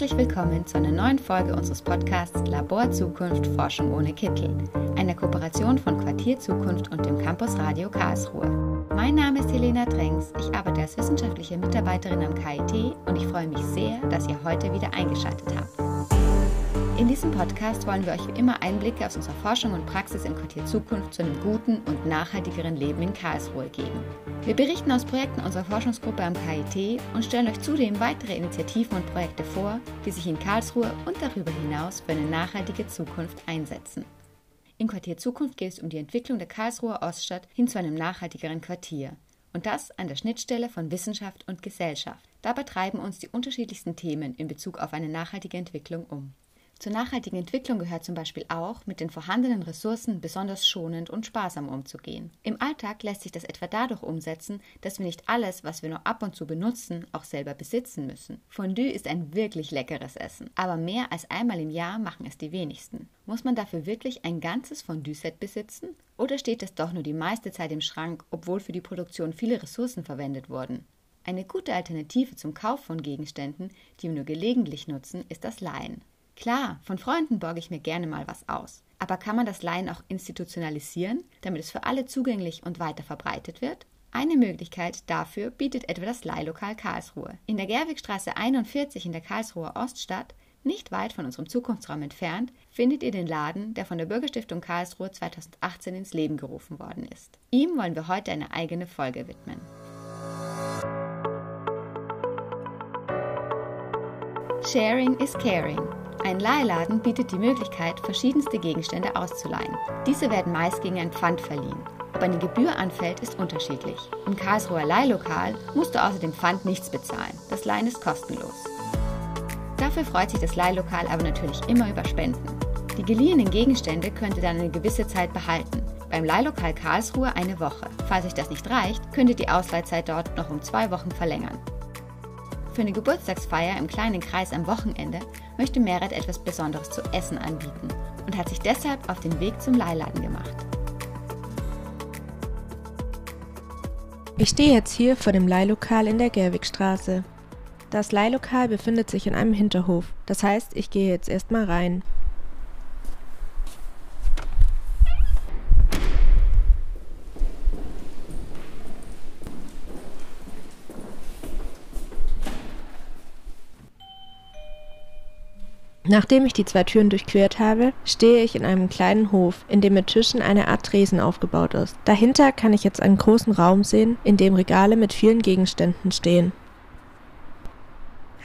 Herzlich willkommen zu einer neuen Folge unseres Podcasts Labor Zukunft Forschung ohne Kittel, einer Kooperation von Quartier Zukunft und dem Campus Radio Karlsruhe. Mein Name ist Helena Drengs, ich arbeite als wissenschaftliche Mitarbeiterin am KIT und ich freue mich sehr, dass ihr heute wieder eingeschaltet habt. In diesem Podcast wollen wir euch wie immer Einblicke aus unserer Forschung und Praxis im Quartier Zukunft zu einem guten und nachhaltigeren Leben in Karlsruhe geben. Wir berichten aus Projekten unserer Forschungsgruppe am KIT und stellen euch zudem weitere Initiativen und Projekte vor, die sich in Karlsruhe und darüber hinaus für eine nachhaltige Zukunft einsetzen. Im Quartier Zukunft geht es um die Entwicklung der Karlsruher Oststadt hin zu einem nachhaltigeren Quartier. Und das an der Schnittstelle von Wissenschaft und Gesellschaft. Dabei treiben uns die unterschiedlichsten Themen in Bezug auf eine nachhaltige Entwicklung um. Zur nachhaltigen Entwicklung gehört zum Beispiel auch, mit den vorhandenen Ressourcen besonders schonend und sparsam umzugehen. Im Alltag lässt sich das etwa dadurch umsetzen, dass wir nicht alles, was wir nur ab und zu benutzen, auch selber besitzen müssen. Fondue ist ein wirklich leckeres Essen, aber mehr als einmal im Jahr machen es die wenigsten. Muss man dafür wirklich ein ganzes Fondue-Set besitzen? Oder steht es doch nur die meiste Zeit im Schrank, obwohl für die Produktion viele Ressourcen verwendet wurden? Eine gute Alternative zum Kauf von Gegenständen, die wir nur gelegentlich nutzen, ist das Leihen. Klar, von Freunden borge ich mir gerne mal was aus. Aber kann man das Leihen auch institutionalisieren, damit es für alle zugänglich und weiter verbreitet wird? Eine Möglichkeit dafür bietet etwa das Leihlokal Karlsruhe. In der Gerwigstraße 41 in der Karlsruher Oststadt, nicht weit von unserem Zukunftsraum entfernt, findet ihr den Laden, der von der Bürgerstiftung Karlsruhe 2018 ins Leben gerufen worden ist. Ihm wollen wir heute eine eigene Folge widmen. Sharing is caring. Ein Leihladen bietet die Möglichkeit, verschiedenste Gegenstände auszuleihen. Diese werden meist gegen ein Pfand verliehen. Ob eine Gebühr anfällt, ist unterschiedlich. Im Karlsruher Leihlokal musst du außer dem Pfand nichts bezahlen. Das Leihen ist kostenlos. Dafür freut sich das Leihlokal aber natürlich immer über Spenden. Die geliehenen Gegenstände könnt ihr dann eine gewisse Zeit behalten. Beim Leihlokal Karlsruhe eine Woche. Falls euch das nicht reicht, könnt ihr die Ausleihzeit dort noch um zwei Wochen verlängern. Für eine Geburtstagsfeier im kleinen Kreis am Wochenende möchte Merit etwas Besonderes zu essen anbieten und hat sich deshalb auf den Weg zum Leihladen gemacht. Ich stehe jetzt hier vor dem Leihlokal in der Gerwigstraße. Das Leihlokal befindet sich in einem Hinterhof, das heißt, ich gehe jetzt erstmal rein. Nachdem ich die zwei Türen durchquert habe, stehe ich in einem kleinen Hof, in dem mit Tischen eine Art Tresen aufgebaut ist. Dahinter kann ich jetzt einen großen Raum sehen, in dem Regale mit vielen Gegenständen stehen.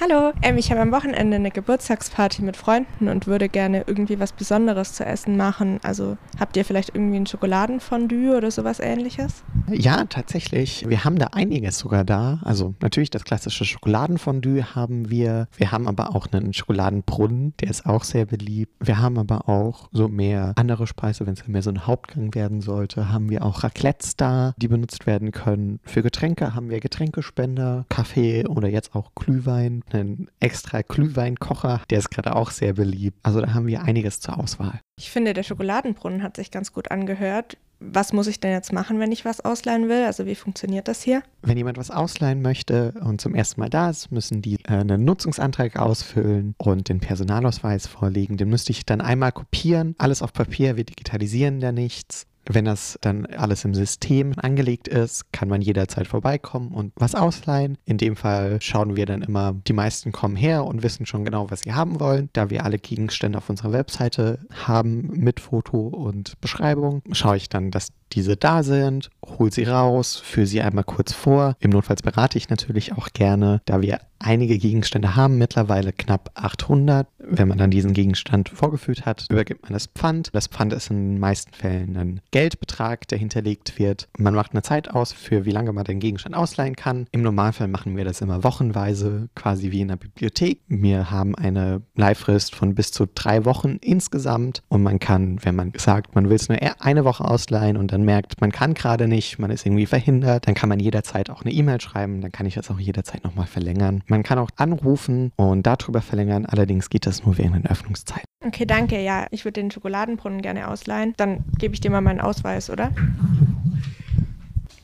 Hallo, ähm, ich habe am Wochenende eine Geburtstagsparty mit Freunden und würde gerne irgendwie was Besonderes zu essen machen. Also habt ihr vielleicht irgendwie ein Schokoladenfondue oder sowas ähnliches? Ja, tatsächlich. Wir haben da einiges sogar da. Also natürlich das klassische Schokoladenfondue haben wir. Wir haben aber auch einen Schokoladenbrunnen, der ist auch sehr beliebt. Wir haben aber auch so mehr andere Speise, wenn es mehr so ein Hauptgang werden sollte, haben wir auch Raclettes da, die benutzt werden können. Für Getränke haben wir Getränkespender, Kaffee oder jetzt auch Glühwein einen extra Glühweinkocher, der ist gerade auch sehr beliebt. Also da haben wir einiges zur Auswahl. Ich finde, der Schokoladenbrunnen hat sich ganz gut angehört. Was muss ich denn jetzt machen, wenn ich was ausleihen will? Also wie funktioniert das hier? Wenn jemand was ausleihen möchte und zum ersten Mal da ist, müssen die äh, einen Nutzungsantrag ausfüllen und den Personalausweis vorlegen. Den müsste ich dann einmal kopieren. Alles auf Papier, wir digitalisieren da nichts. Wenn das dann alles im System angelegt ist, kann man jederzeit vorbeikommen und was ausleihen. In dem Fall schauen wir dann immer, die meisten kommen her und wissen schon genau, was sie haben wollen. Da wir alle Gegenstände auf unserer Webseite haben mit Foto und Beschreibung, schaue ich dann, dass diese da sind, hol sie raus, führe sie einmal kurz vor. Im Notfall berate ich natürlich auch gerne, da wir einige Gegenstände haben, mittlerweile knapp 800. Wenn man dann diesen Gegenstand vorgeführt hat, übergibt man das Pfand. Das Pfand ist in den meisten Fällen ein Geldbetrag, der hinterlegt wird. Man macht eine Zeit aus, für wie lange man den Gegenstand ausleihen kann. Im Normalfall machen wir das immer wochenweise, quasi wie in der Bibliothek. Wir haben eine Leihfrist von bis zu drei Wochen insgesamt und man kann, wenn man sagt, man will es nur eine Woche ausleihen und dann merkt, man kann gerade nicht, man ist irgendwie verhindert, dann kann man jederzeit auch eine E-Mail schreiben, dann kann ich das auch jederzeit nochmal verlängern. Man kann auch anrufen und darüber verlängern, allerdings geht das nur während der Öffnungszeit. Okay, danke. Ja, ich würde den Schokoladenbrunnen gerne ausleihen. Dann gebe ich dir mal meinen Ausweis, oder?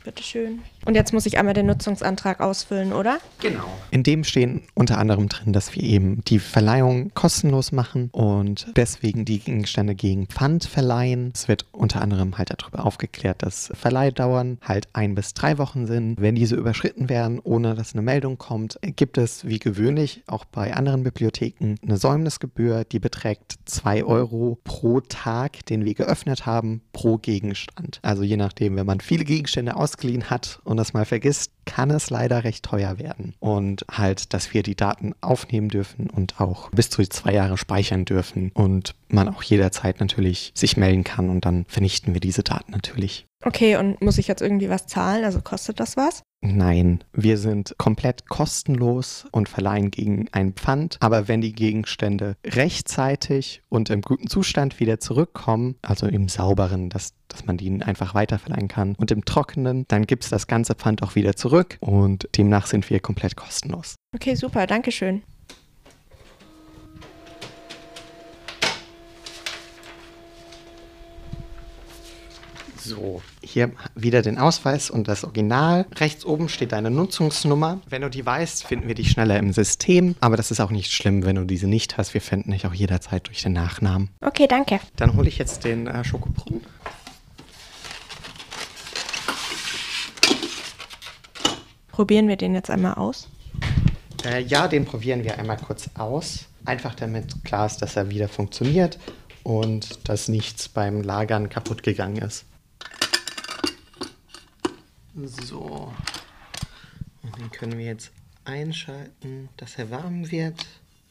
Bitteschön. Und jetzt muss ich einmal den Nutzungsantrag ausfüllen, oder? Genau. In dem stehen unter anderem drin, dass wir eben die Verleihung kostenlos machen und deswegen die Gegenstände gegen Pfand verleihen. Es wird unter anderem halt darüber aufgeklärt, dass Verleihdauern halt ein bis drei Wochen sind. Wenn diese überschritten werden, ohne dass eine Meldung kommt, gibt es wie gewöhnlich auch bei anderen Bibliotheken eine Säumnisgebühr, die beträgt zwei Euro pro Tag, den wir geöffnet haben, pro Gegenstand. Also je nachdem, wenn man viele Gegenstände ausgeliehen hat und das mal vergisst, kann es leider recht teuer werden. Und halt, dass wir die Daten aufnehmen dürfen und auch bis zu zwei Jahre speichern dürfen und man auch jederzeit natürlich sich melden kann und dann vernichten wir diese Daten natürlich. Okay, und muss ich jetzt irgendwie was zahlen? Also kostet das was? Nein, wir sind komplett kostenlos und verleihen gegen ein Pfand. Aber wenn die Gegenstände rechtzeitig und im guten Zustand wieder zurückkommen, also im sauberen, dass, dass man die einfach weiterverleihen kann, und im trockenen, dann gibt es das ganze Pfand auch wieder zurück und demnach sind wir komplett kostenlos. Okay, super, danke So, hier wieder den Ausweis und das Original. Rechts oben steht deine Nutzungsnummer. Wenn du die weißt, finden wir dich schneller im System. Aber das ist auch nicht schlimm, wenn du diese nicht hast. Wir finden dich auch jederzeit durch den Nachnamen. Okay, danke. Dann hole ich jetzt den äh, Schokobrunnen. Probieren wir den jetzt einmal aus? Äh, ja, den probieren wir einmal kurz aus. Einfach damit klar ist, dass er wieder funktioniert und dass nichts beim Lagern kaputt gegangen ist. So. Und den können wir jetzt einschalten, dass er warm wird.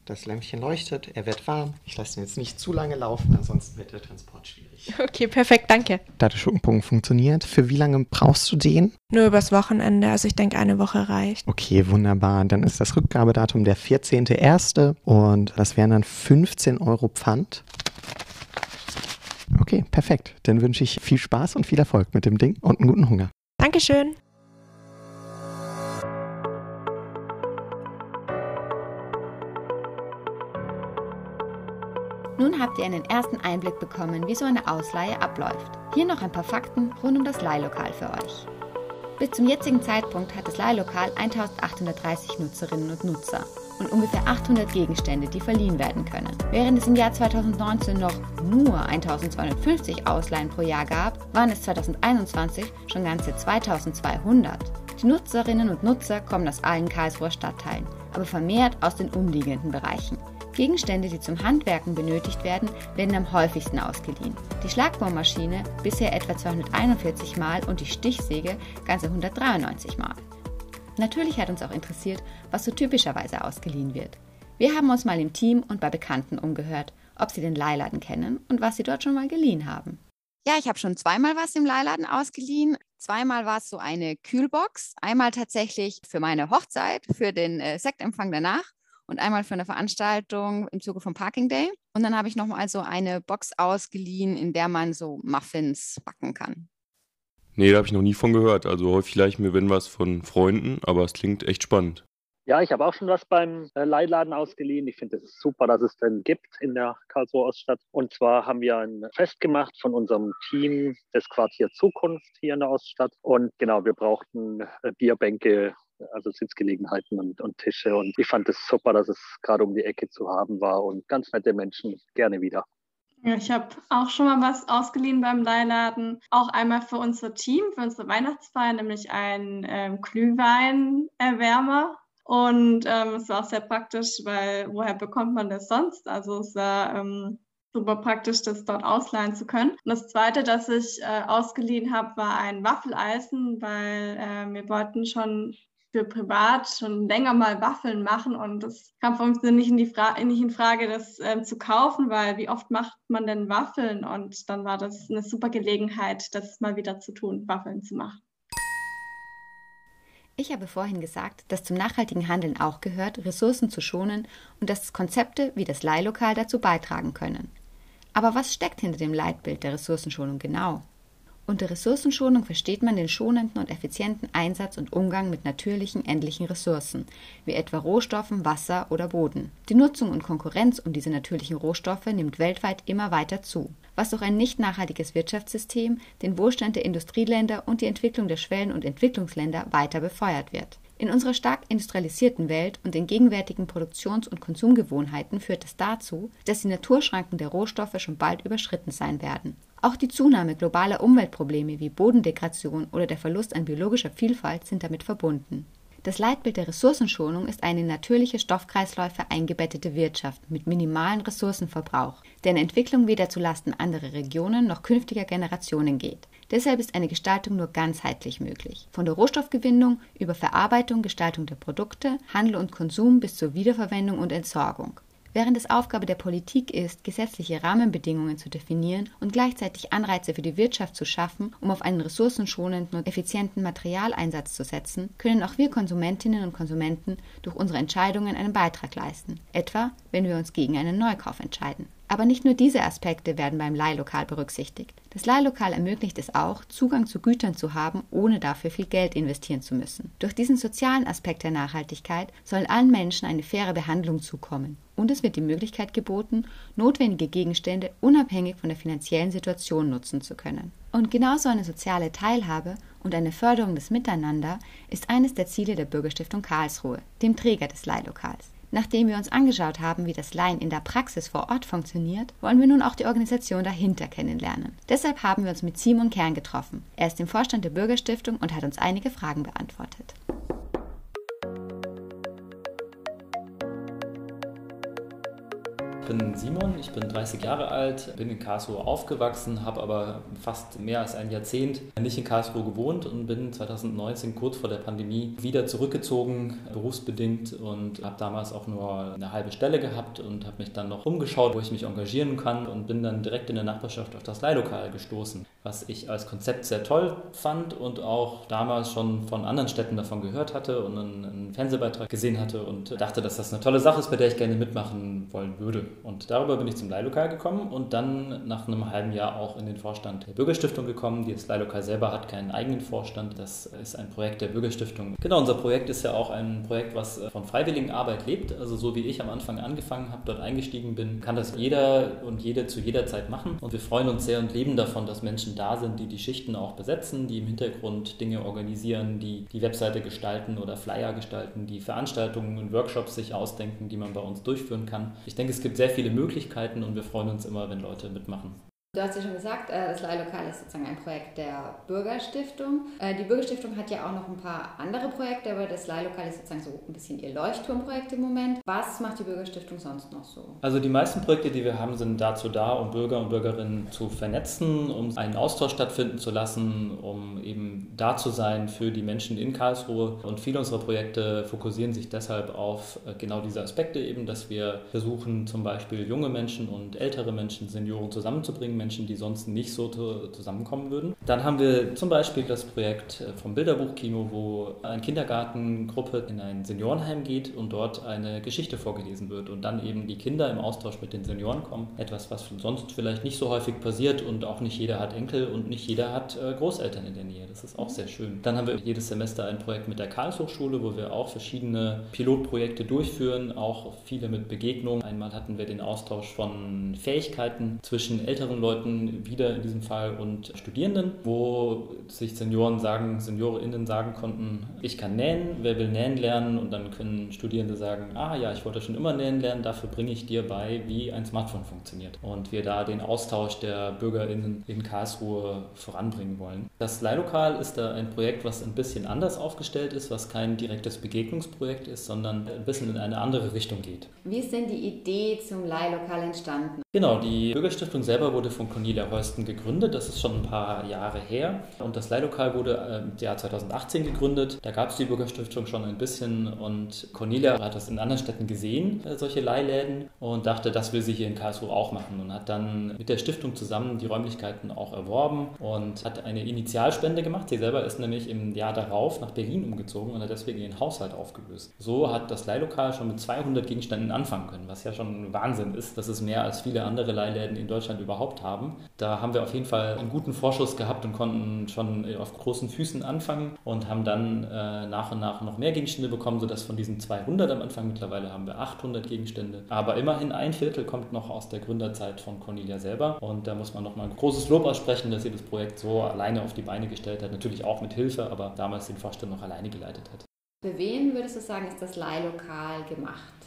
Das Lämpchen leuchtet, er wird warm. Ich lasse ihn jetzt nicht zu lange laufen, ansonsten wird der Transport schwierig. Okay, perfekt, danke. Da der Schuppenpunkt funktioniert, für wie lange brauchst du den? Nur übers Wochenende, also ich denke, eine Woche reicht. Okay, wunderbar. Dann ist das Rückgabedatum der 14.01. und das wären dann 15 Euro Pfand. Okay, perfekt. Dann wünsche ich viel Spaß und viel Erfolg mit dem Ding und einen guten Hunger. Dankeschön. Nun habt ihr einen ersten Einblick bekommen, wie so eine Ausleihe abläuft. Hier noch ein paar Fakten rund um das Leihlokal für euch. Bis zum jetzigen Zeitpunkt hat das Leihlokal 1830 Nutzerinnen und Nutzer und ungefähr 800 Gegenstände, die verliehen werden können. Während es im Jahr 2019 noch nur 1250 Ausleihen pro Jahr gab, waren es 2021 schon ganze 2200. Die Nutzerinnen und Nutzer kommen aus allen Karlsruher Stadtteilen, aber vermehrt aus den umliegenden Bereichen. Gegenstände, die zum Handwerken benötigt werden, werden am häufigsten ausgeliehen. Die Schlagbohrmaschine bisher etwa 241 Mal und die Stichsäge ganze 193 Mal. Natürlich hat uns auch interessiert, was so typischerweise ausgeliehen wird. Wir haben uns mal im Team und bei Bekannten umgehört, ob sie den Leihladen kennen und was sie dort schon mal geliehen haben. Ja, ich habe schon zweimal was im Leihladen ausgeliehen. Zweimal war es so eine Kühlbox. Einmal tatsächlich für meine Hochzeit, für den äh, Sektempfang danach und einmal für eine Veranstaltung im Zuge vom Parking Day. Und dann habe ich nochmal so eine Box ausgeliehen, in der man so Muffins backen kann. Nee, da habe ich noch nie von gehört. Also häufig leih ich mir, wenn was, von Freunden, aber es klingt echt spannend. Ja, ich habe auch schon was beim äh, Leihladen ausgeliehen. Ich finde es super, dass es den gibt in der Karlsruher Oststadt. Und zwar haben wir ein Fest gemacht von unserem Team des Quartier Zukunft hier in der Oststadt. Und genau, wir brauchten äh, Bierbänke also Sitzgelegenheiten und, und Tische. Und ich fand es super, dass es gerade um die Ecke zu haben war und ganz nette Menschen gerne wieder. Ja, ich habe auch schon mal was ausgeliehen beim Leihladen. Auch einmal für unser Team, für unsere Weihnachtsfeier, nämlich ein ähm, Glühweinerwärmer. Und ähm, es war auch sehr praktisch, weil woher bekommt man das sonst? Also es war ähm, super praktisch, das dort ausleihen zu können. Und das Zweite, das ich äh, ausgeliehen habe, war ein Waffeleisen, weil äh, wir wollten schon für privat schon länger mal Waffeln machen und das kam für uns nicht in, die Fra nicht in Frage, das ähm, zu kaufen, weil wie oft macht man denn Waffeln und dann war das eine super Gelegenheit, das mal wieder zu tun, Waffeln zu machen. Ich habe vorhin gesagt, dass zum nachhaltigen Handeln auch gehört, Ressourcen zu schonen und dass Konzepte wie das Leihlokal dazu beitragen können. Aber was steckt hinter dem Leitbild der Ressourcenschonung genau? Unter Ressourcenschonung versteht man den schonenden und effizienten Einsatz und Umgang mit natürlichen endlichen Ressourcen, wie etwa Rohstoffen, Wasser oder Boden. Die Nutzung und Konkurrenz um diese natürlichen Rohstoffe nimmt weltweit immer weiter zu. was durch ein nicht nachhaltiges Wirtschaftssystem den Wohlstand der Industrieländer und die Entwicklung der Schwellen- und Entwicklungsländer weiter befeuert wird. In unserer stark industrialisierten Welt und den gegenwärtigen Produktions- und Konsumgewohnheiten führt es dazu, dass die Naturschranken der Rohstoffe schon bald überschritten sein werden. Auch die Zunahme globaler Umweltprobleme wie Bodendegradation oder der Verlust an biologischer Vielfalt sind damit verbunden. Das Leitbild der Ressourcenschonung ist eine in natürliche Stoffkreisläufe eingebettete Wirtschaft mit minimalem Ressourcenverbrauch, deren Entwicklung weder zulasten anderer Regionen noch künftiger Generationen geht. Deshalb ist eine Gestaltung nur ganzheitlich möglich. Von der Rohstoffgewinnung über Verarbeitung, Gestaltung der Produkte, Handel und Konsum bis zur Wiederverwendung und Entsorgung. Während es Aufgabe der Politik ist, gesetzliche Rahmenbedingungen zu definieren und gleichzeitig Anreize für die Wirtschaft zu schaffen, um auf einen ressourcenschonenden und effizienten Materialeinsatz zu setzen, können auch wir Konsumentinnen und Konsumenten durch unsere Entscheidungen einen Beitrag leisten, etwa wenn wir uns gegen einen Neukauf entscheiden. Aber nicht nur diese Aspekte werden beim Leihlokal berücksichtigt. Das Leihlokal ermöglicht es auch, Zugang zu Gütern zu haben, ohne dafür viel Geld investieren zu müssen. Durch diesen sozialen Aspekt der Nachhaltigkeit sollen allen Menschen eine faire Behandlung zukommen. Und es wird die Möglichkeit geboten, notwendige Gegenstände unabhängig von der finanziellen Situation nutzen zu können. Und genauso eine soziale Teilhabe und eine Förderung des Miteinander ist eines der Ziele der Bürgerstiftung Karlsruhe, dem Träger des Leihlokals. Nachdem wir uns angeschaut haben, wie das Leihen in der Praxis vor Ort funktioniert, wollen wir nun auch die Organisation dahinter kennenlernen. Deshalb haben wir uns mit Simon Kern getroffen. Er ist im Vorstand der Bürgerstiftung und hat uns einige Fragen beantwortet. Ich bin Simon, ich bin 30 Jahre alt, bin in Karlsruhe aufgewachsen, habe aber fast mehr als ein Jahrzehnt nicht in Karlsruhe gewohnt und bin 2019 kurz vor der Pandemie wieder zurückgezogen, berufsbedingt und habe damals auch nur eine halbe Stelle gehabt und habe mich dann noch umgeschaut, wo ich mich engagieren kann und bin dann direkt in der Nachbarschaft auf das Leihlokal gestoßen, was ich als Konzept sehr toll fand und auch damals schon von anderen Städten davon gehört hatte und einen, Fernsehbeitrag gesehen hatte und dachte, dass das eine tolle Sache ist, bei der ich gerne mitmachen wollen würde. Und darüber bin ich zum Leihlokal gekommen und dann nach einem halben Jahr auch in den Vorstand der Bürgerstiftung gekommen. Das Leihlokal selber hat keinen eigenen Vorstand. Das ist ein Projekt der Bürgerstiftung. Genau, unser Projekt ist ja auch ein Projekt, was von Freiwilligenarbeit lebt. Also so wie ich am Anfang angefangen habe, dort eingestiegen bin, kann das jeder und jede zu jeder Zeit machen. Und wir freuen uns sehr und leben davon, dass Menschen da sind, die die Schichten auch besetzen, die im Hintergrund Dinge organisieren, die die Webseite gestalten oder Flyer gestalten, die Veranstaltungen und Workshops sich ausdenken, die man bei uns durchführen kann. Ich denke, es gibt sehr viele Möglichkeiten und wir freuen uns immer, wenn Leute mitmachen. Du hast ja schon gesagt, äh, das Leihlokal ist sozusagen ein Projekt der Bürgerstiftung. Äh, die Bürgerstiftung hat ja auch noch ein paar andere Projekte, aber das Leihlokal ist sozusagen so ein bisschen ihr Leuchtturmprojekt im Moment. Was macht die Bürgerstiftung sonst noch so? Also die meisten Projekte, die wir haben, sind dazu da, um Bürger und Bürgerinnen zu vernetzen, um einen Austausch stattfinden zu lassen, um eben da zu sein für die Menschen in Karlsruhe. Und viele unserer Projekte fokussieren sich deshalb auf äh, genau diese Aspekte eben, dass wir versuchen, zum Beispiel junge Menschen und ältere Menschen, Senioren zusammenzubringen Menschen, die sonst nicht so zusammenkommen würden. Dann haben wir zum Beispiel das Projekt äh, vom Bilderbuchkino, wo eine Kindergartengruppe in ein Seniorenheim geht und dort eine Geschichte vorgelesen wird und dann eben die Kinder im Austausch mit den Senioren kommen. Etwas, was sonst vielleicht nicht so häufig passiert und auch nicht jeder hat Enkel und nicht jeder hat äh, Großeltern in der Nähe. Das ist auch sehr schön. Dann haben wir jedes Semester ein Projekt mit der Karlshochschule, wo wir auch verschiedene Pilotprojekte durchführen, auch viele mit Begegnungen. Einmal hatten wir den Austausch von Fähigkeiten zwischen älteren Leuten Leuten wieder in diesem Fall und Studierenden, wo sich Senioren sagen, SeniorInnen sagen konnten, ich kann nähen, wer will nähen lernen? Und dann können Studierende sagen, ah ja, ich wollte schon immer nähen lernen, dafür bringe ich dir bei, wie ein Smartphone funktioniert. Und wir da den Austausch der BürgerInnen in Karlsruhe voranbringen wollen. Das Leihlokal ist da ein Projekt, was ein bisschen anders aufgestellt ist, was kein direktes Begegnungsprojekt ist, sondern ein bisschen in eine andere Richtung geht. Wie ist denn die Idee zum Leihlokal entstanden? Genau, die Bürgerstiftung selber wurde von Cornelia Heusten gegründet. Das ist schon ein paar Jahre her. Und das Leihlokal wurde im Jahr 2018 gegründet. Da gab es die Bürgerstiftung schon ein bisschen. Und Cornelia hat das in anderen Städten gesehen, äh, solche Leihläden, und dachte, das will sie hier in Karlsruhe auch machen. Und hat dann mit der Stiftung zusammen die Räumlichkeiten auch erworben und hat eine Initialspende gemacht. Sie selber ist nämlich im Jahr darauf nach Berlin umgezogen und hat deswegen ihren Haushalt aufgelöst. So hat das Leihlokal schon mit 200 Gegenständen anfangen können, was ja schon Wahnsinn ist. Das ist mehr als viele viele andere Leihläden in Deutschland überhaupt haben. Da haben wir auf jeden Fall einen guten Vorschuss gehabt und konnten schon auf großen Füßen anfangen und haben dann äh, nach und nach noch mehr Gegenstände bekommen, sodass von diesen 200 am Anfang mittlerweile haben wir 800 Gegenstände. Aber immerhin ein Viertel kommt noch aus der Gründerzeit von Cornelia selber und da muss man nochmal ein großes Lob aussprechen, dass sie das Projekt so alleine auf die Beine gestellt hat. Natürlich auch mit Hilfe, aber damals den Vorstand noch alleine geleitet hat. Für wen würdest du sagen, ist das Leihlokal gemacht?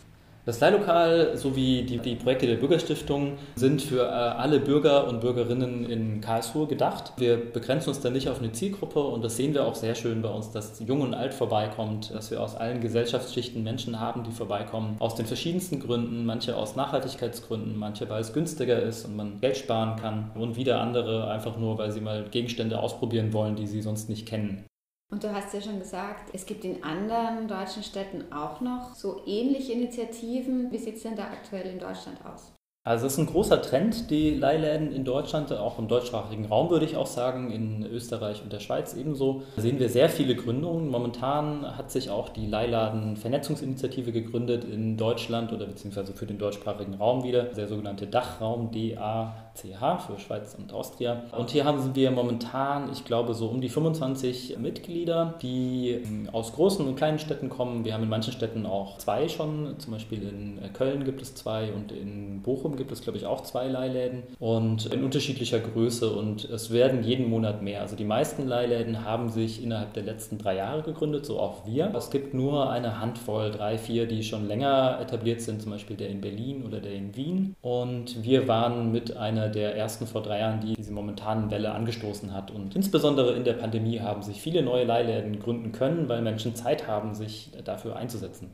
Das Leihlokal sowie die, die Projekte der Bürgerstiftung sind für äh, alle Bürger und Bürgerinnen in Karlsruhe gedacht. Wir begrenzen uns da nicht auf eine Zielgruppe und das sehen wir auch sehr schön bei uns, dass Jung und Alt vorbeikommt, dass wir aus allen Gesellschaftsschichten Menschen haben, die vorbeikommen, aus den verschiedensten Gründen, manche aus Nachhaltigkeitsgründen, manche weil es günstiger ist und man Geld sparen kann und wieder andere einfach nur, weil sie mal Gegenstände ausprobieren wollen, die sie sonst nicht kennen. Und du hast ja schon gesagt, es gibt in anderen deutschen Städten auch noch so ähnliche Initiativen. Wie sieht es denn da aktuell in Deutschland aus? Also es ist ein großer Trend, die Leihläden in Deutschland, auch im deutschsprachigen Raum würde ich auch sagen, in Österreich und der Schweiz ebenso. Da sehen wir sehr viele Gründungen. Momentan hat sich auch die Leihladen-Vernetzungsinitiative gegründet in Deutschland oder beziehungsweise für den deutschsprachigen Raum wieder, der sogenannte Dachraum DA CH für Schweiz und Austria. Und hier haben wir momentan, ich glaube, so um die 25 Mitglieder, die ähm, aus großen und kleinen Städten kommen. Wir haben in manchen Städten auch zwei schon. Zum Beispiel in äh, Köln gibt es zwei und in Bochum gibt es, glaube ich, auch zwei Leihläden und in unterschiedlicher Größe. Und es werden jeden Monat mehr. Also die meisten Leihläden haben sich innerhalb der letzten drei Jahre gegründet, so auch wir. Es gibt nur eine Handvoll, drei, vier, die schon länger etabliert sind, zum Beispiel der in Berlin oder der in Wien. Und wir waren mit einer einer der ersten vor drei Jahren, die diese momentanen Welle angestoßen hat. Und insbesondere in der Pandemie haben sich viele neue Leihläden gründen können, weil Menschen Zeit haben, sich dafür einzusetzen.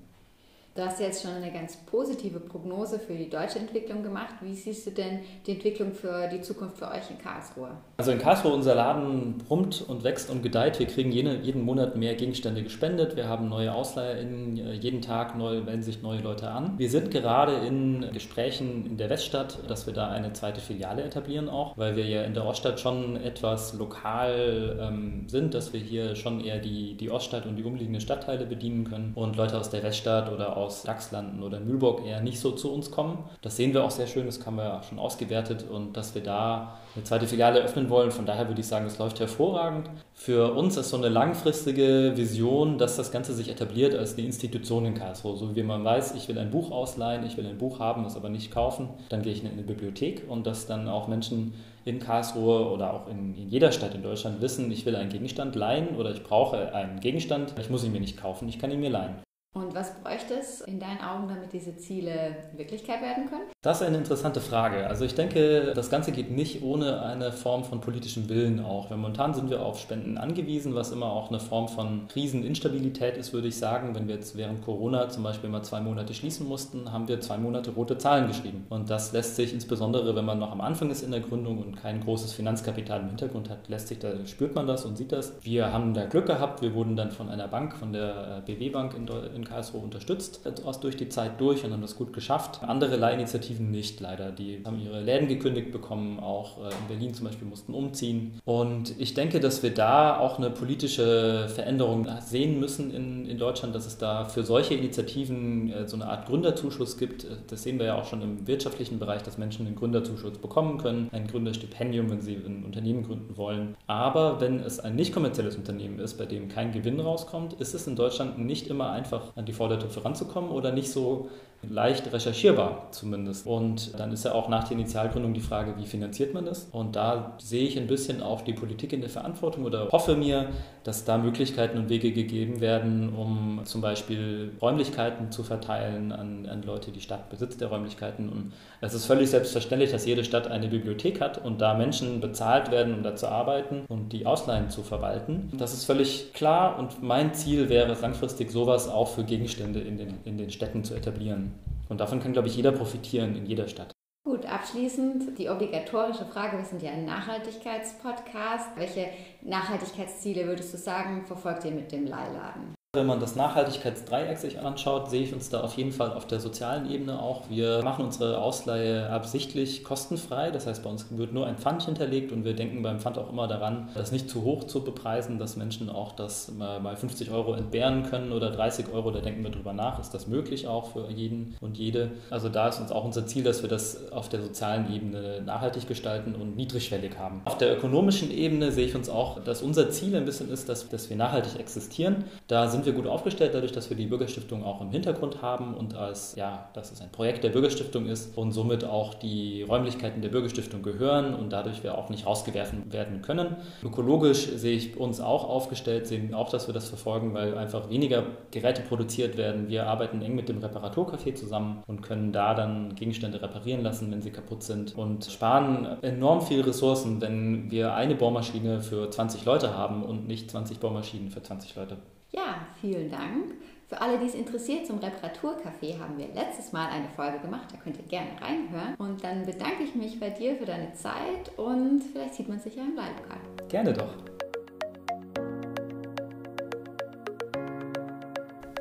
Du hast jetzt schon eine ganz positive Prognose für die deutsche Entwicklung gemacht. Wie siehst du denn die Entwicklung für die Zukunft für euch in Karlsruhe? Also in Karlsruhe, unser Laden brummt und wächst und gedeiht. Wir kriegen jene, jeden Monat mehr Gegenstände gespendet. Wir haben neue AusleiherInnen. Jeden Tag neu, melden sich neue Leute an. Wir sind gerade in Gesprächen in der Weststadt, dass wir da eine zweite Filiale etablieren auch, weil wir ja in der Oststadt schon etwas lokal ähm, sind, dass wir hier schon eher die, die Oststadt und die umliegenden Stadtteile bedienen können und Leute aus der Weststadt oder aus Dachslanden oder Mühlburg eher nicht so zu uns kommen. Das sehen wir auch sehr schön, das haben wir ja schon ausgewertet und dass wir da eine zweite Filiale öffnen wollen. Von daher würde ich sagen, es läuft hervorragend. Für uns ist so eine langfristige Vision, dass das Ganze sich etabliert als eine Institution in Karlsruhe. So wie man weiß, ich will ein Buch ausleihen, ich will ein Buch haben, es aber nicht kaufen, dann gehe ich in eine Bibliothek und dass dann auch Menschen in Karlsruhe oder auch in, in, jeder Stadt in Deutschland wissen, ich will einen Gegenstand leihen oder ich brauche einen Gegenstand, ich muss ihn mir nicht kaufen, ich kann ihn mir leihen. Und was bräuchte es in deinen Augen, damit diese Ziele Wirklichkeit werden können? Das ist eine interessante Frage. Also ich denke, das Ganze geht nicht ohne eine Form von politischem Willen auch. momentan sind wir auf Spenden angewiesen, was immer auch eine Form von Kriseninstabilität ist, würde ich sagen. Wenn wir jetzt während Corona zum Beispiel mal zwei Monate schließen mussten, haben wir zwei Monate rote Zahlen geschrieben. Und das lässt sich insbesondere, wenn man noch am Anfang ist in der Gründung und kein großes Finanzkapital im Hintergrund hat, lässt sich da spürt man das und sieht das. Wir haben da Glück gehabt. Wir wurden dann von einer Bank, von der BW Bank in, in Karlsruhe unterstützt, durch die Zeit durch und haben das gut geschafft. Andere Leihinitiativen nicht leider. Die haben ihre Läden gekündigt bekommen, auch äh, in Berlin zum Beispiel mussten umziehen. Und ich denke, dass wir da auch eine politische Veränderung sehen müssen in, in Deutschland, dass es da für solche Initiativen äh, so eine Art Gründerzuschuss gibt. Das sehen wir ja auch schon im wirtschaftlichen Bereich, dass Menschen einen Gründerzuschuss bekommen können, ein Gründerstipendium, wenn sie ein Unternehmen gründen wollen. Aber wenn es ein nicht kommerzielles Unternehmen ist, bei dem kein Gewinn rauskommt, ist es in Deutschland nicht immer einfach an die Vordertöpfe ranzukommen oder nicht so leicht recherchierbar zumindest. Und dann ist ja auch nach der Initialgründung die Frage, wie finanziert man das? Und da sehe ich ein bisschen auch die Politik in der Verantwortung oder hoffe mir, dass da Möglichkeiten und Wege gegeben werden, um zum Beispiel Räumlichkeiten zu verteilen an, an Leute, die Stadt besitzt der Räumlichkeiten. Und es ist völlig selbstverständlich, dass jede Stadt eine Bibliothek hat und da Menschen bezahlt werden, um da zu arbeiten und die Ausleihen zu verwalten. Das ist völlig klar und mein Ziel wäre langfristig, sowas auch für Gegenstände in den, in den Städten zu etablieren. Und davon kann, glaube ich, jeder profitieren in jeder Stadt. Gut, abschließend die obligatorische Frage. Wir sind ja ein Nachhaltigkeitspodcast. Welche Nachhaltigkeitsziele würdest du sagen, verfolgt ihr mit dem Leihladen? Wenn man das Nachhaltigkeitsdreieck sich anschaut, sehe ich uns da auf jeden Fall auf der sozialen Ebene auch. Wir machen unsere Ausleihe absichtlich kostenfrei. Das heißt, bei uns wird nur ein Pfand hinterlegt und wir denken beim Pfand auch immer daran, das nicht zu hoch zu bepreisen, dass Menschen auch das mal 50 Euro entbehren können oder 30 Euro. Da denken wir drüber nach. Ist das möglich auch für jeden und jede? Also da ist uns auch unser Ziel, dass wir das auf der sozialen Ebene nachhaltig gestalten und niedrigschwellig haben. Auf der ökonomischen Ebene sehe ich uns auch, dass unser Ziel ein bisschen ist, dass, dass wir nachhaltig existieren. Da sind sind wir gut aufgestellt, dadurch, dass wir die Bürgerstiftung auch im Hintergrund haben und als, ja, dass es ein Projekt der Bürgerstiftung ist und somit auch die Räumlichkeiten der Bürgerstiftung gehören und dadurch wir auch nicht rausgewerfen werden können. Ökologisch sehe ich uns auch aufgestellt, sehen auch, dass wir das verfolgen, weil einfach weniger Geräte produziert werden. Wir arbeiten eng mit dem Reparaturcafé zusammen und können da dann Gegenstände reparieren lassen, wenn sie kaputt sind und sparen enorm viel Ressourcen, wenn wir eine Bohrmaschine für 20 Leute haben und nicht 20 Bohrmaschinen für 20 Leute. Ja, vielen Dank. Für alle, die es interessiert, zum Reparaturcafé haben wir letztes Mal eine Folge gemacht. Da könnt ihr gerne reinhören. Und dann bedanke ich mich bei dir für deine Zeit und vielleicht sieht man sich ja im Live-Lokal. Gerne doch.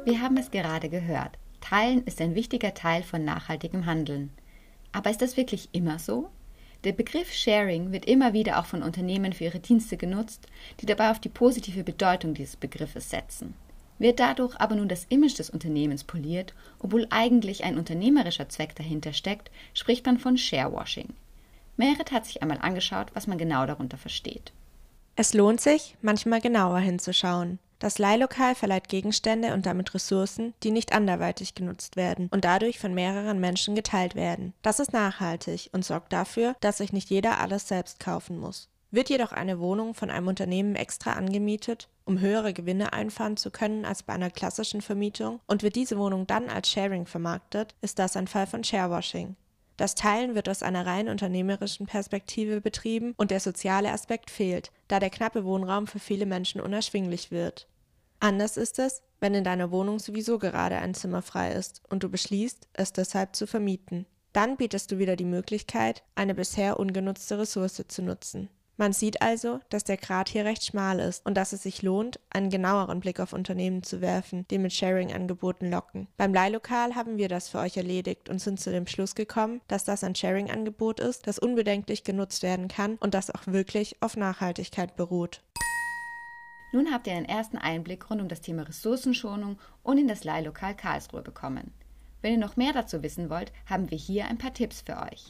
Wir haben es gerade gehört. Teilen ist ein wichtiger Teil von nachhaltigem Handeln. Aber ist das wirklich immer so? Der Begriff Sharing wird immer wieder auch von Unternehmen für ihre Dienste genutzt, die dabei auf die positive Bedeutung dieses Begriffes setzen. Wird dadurch aber nun das Image des Unternehmens poliert, obwohl eigentlich ein unternehmerischer Zweck dahinter steckt, spricht man von Sharewashing. Merit hat sich einmal angeschaut, was man genau darunter versteht. Es lohnt sich, manchmal genauer hinzuschauen. Das Leihlokal verleiht Gegenstände und damit Ressourcen, die nicht anderweitig genutzt werden und dadurch von mehreren Menschen geteilt werden. Das ist nachhaltig und sorgt dafür, dass sich nicht jeder alles selbst kaufen muss. Wird jedoch eine Wohnung von einem Unternehmen extra angemietet, um höhere Gewinne einfahren zu können als bei einer klassischen Vermietung, und wird diese Wohnung dann als Sharing vermarktet, ist das ein Fall von Sharewashing. Das Teilen wird aus einer rein unternehmerischen Perspektive betrieben und der soziale Aspekt fehlt, da der knappe Wohnraum für viele Menschen unerschwinglich wird. Anders ist es, wenn in deiner Wohnung sowieso gerade ein Zimmer frei ist und du beschließt, es deshalb zu vermieten. Dann bietest du wieder die Möglichkeit, eine bisher ungenutzte Ressource zu nutzen. Man sieht also, dass der Grad hier recht schmal ist und dass es sich lohnt, einen genaueren Blick auf Unternehmen zu werfen, die mit Sharing-Angeboten locken. Beim Leihlokal haben wir das für euch erledigt und sind zu dem Schluss gekommen, dass das ein Sharing-Angebot ist, das unbedenklich genutzt werden kann und das auch wirklich auf Nachhaltigkeit beruht. Nun habt ihr einen ersten Einblick rund um das Thema Ressourcenschonung und in das Leihlokal Karlsruhe bekommen. Wenn ihr noch mehr dazu wissen wollt, haben wir hier ein paar Tipps für euch.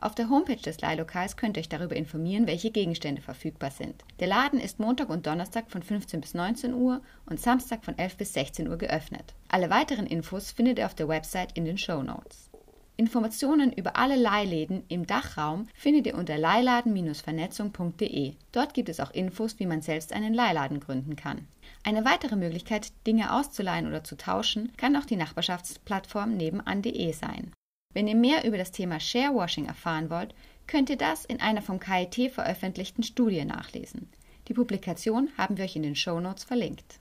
Auf der Homepage des Leihlokals könnt ihr euch darüber informieren, welche Gegenstände verfügbar sind. Der Laden ist Montag und Donnerstag von 15 bis 19 Uhr und Samstag von 11 bis 16 Uhr geöffnet. Alle weiteren Infos findet ihr auf der Website in den Show Notes. Informationen über alle Leihläden im Dachraum findet ihr unter leihladen-vernetzung.de. Dort gibt es auch Infos, wie man selbst einen Leihladen gründen kann. Eine weitere Möglichkeit, Dinge auszuleihen oder zu tauschen, kann auch die Nachbarschaftsplattform nebenan.de sein. Wenn ihr mehr über das Thema Sharewashing erfahren wollt, könnt ihr das in einer vom KIT veröffentlichten Studie nachlesen. Die Publikation haben wir euch in den Show Notes verlinkt.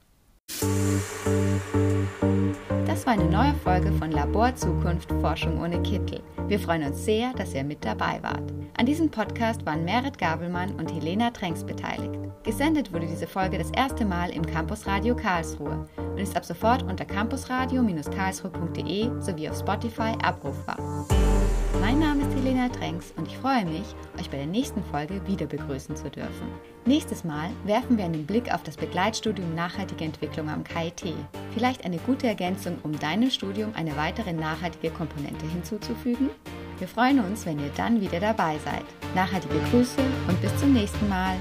Das war eine neue Folge von Labor Zukunft Forschung ohne Kittel. Wir freuen uns sehr, dass ihr mit dabei wart. An diesem Podcast waren Merit Gabelmann und Helena Tränks beteiligt. Gesendet wurde diese Folge das erste Mal im Campus Radio Karlsruhe und ist ab sofort unter campusradio-karlsruhe.de sowie auf Spotify abrufbar. Mein Name ist Helena Tränks und ich freue mich, euch bei der nächsten Folge wieder begrüßen zu dürfen. Nächstes Mal werfen wir einen Blick auf das Begleitstudium Nachhaltige Entwicklung am KIT. Vielleicht eine gute Ergänzung, um deinem Studium eine weitere nachhaltige Komponente hinzuzufügen? Wir freuen uns, wenn ihr dann wieder dabei seid. Nachhaltige Grüße und bis zum nächsten Mal.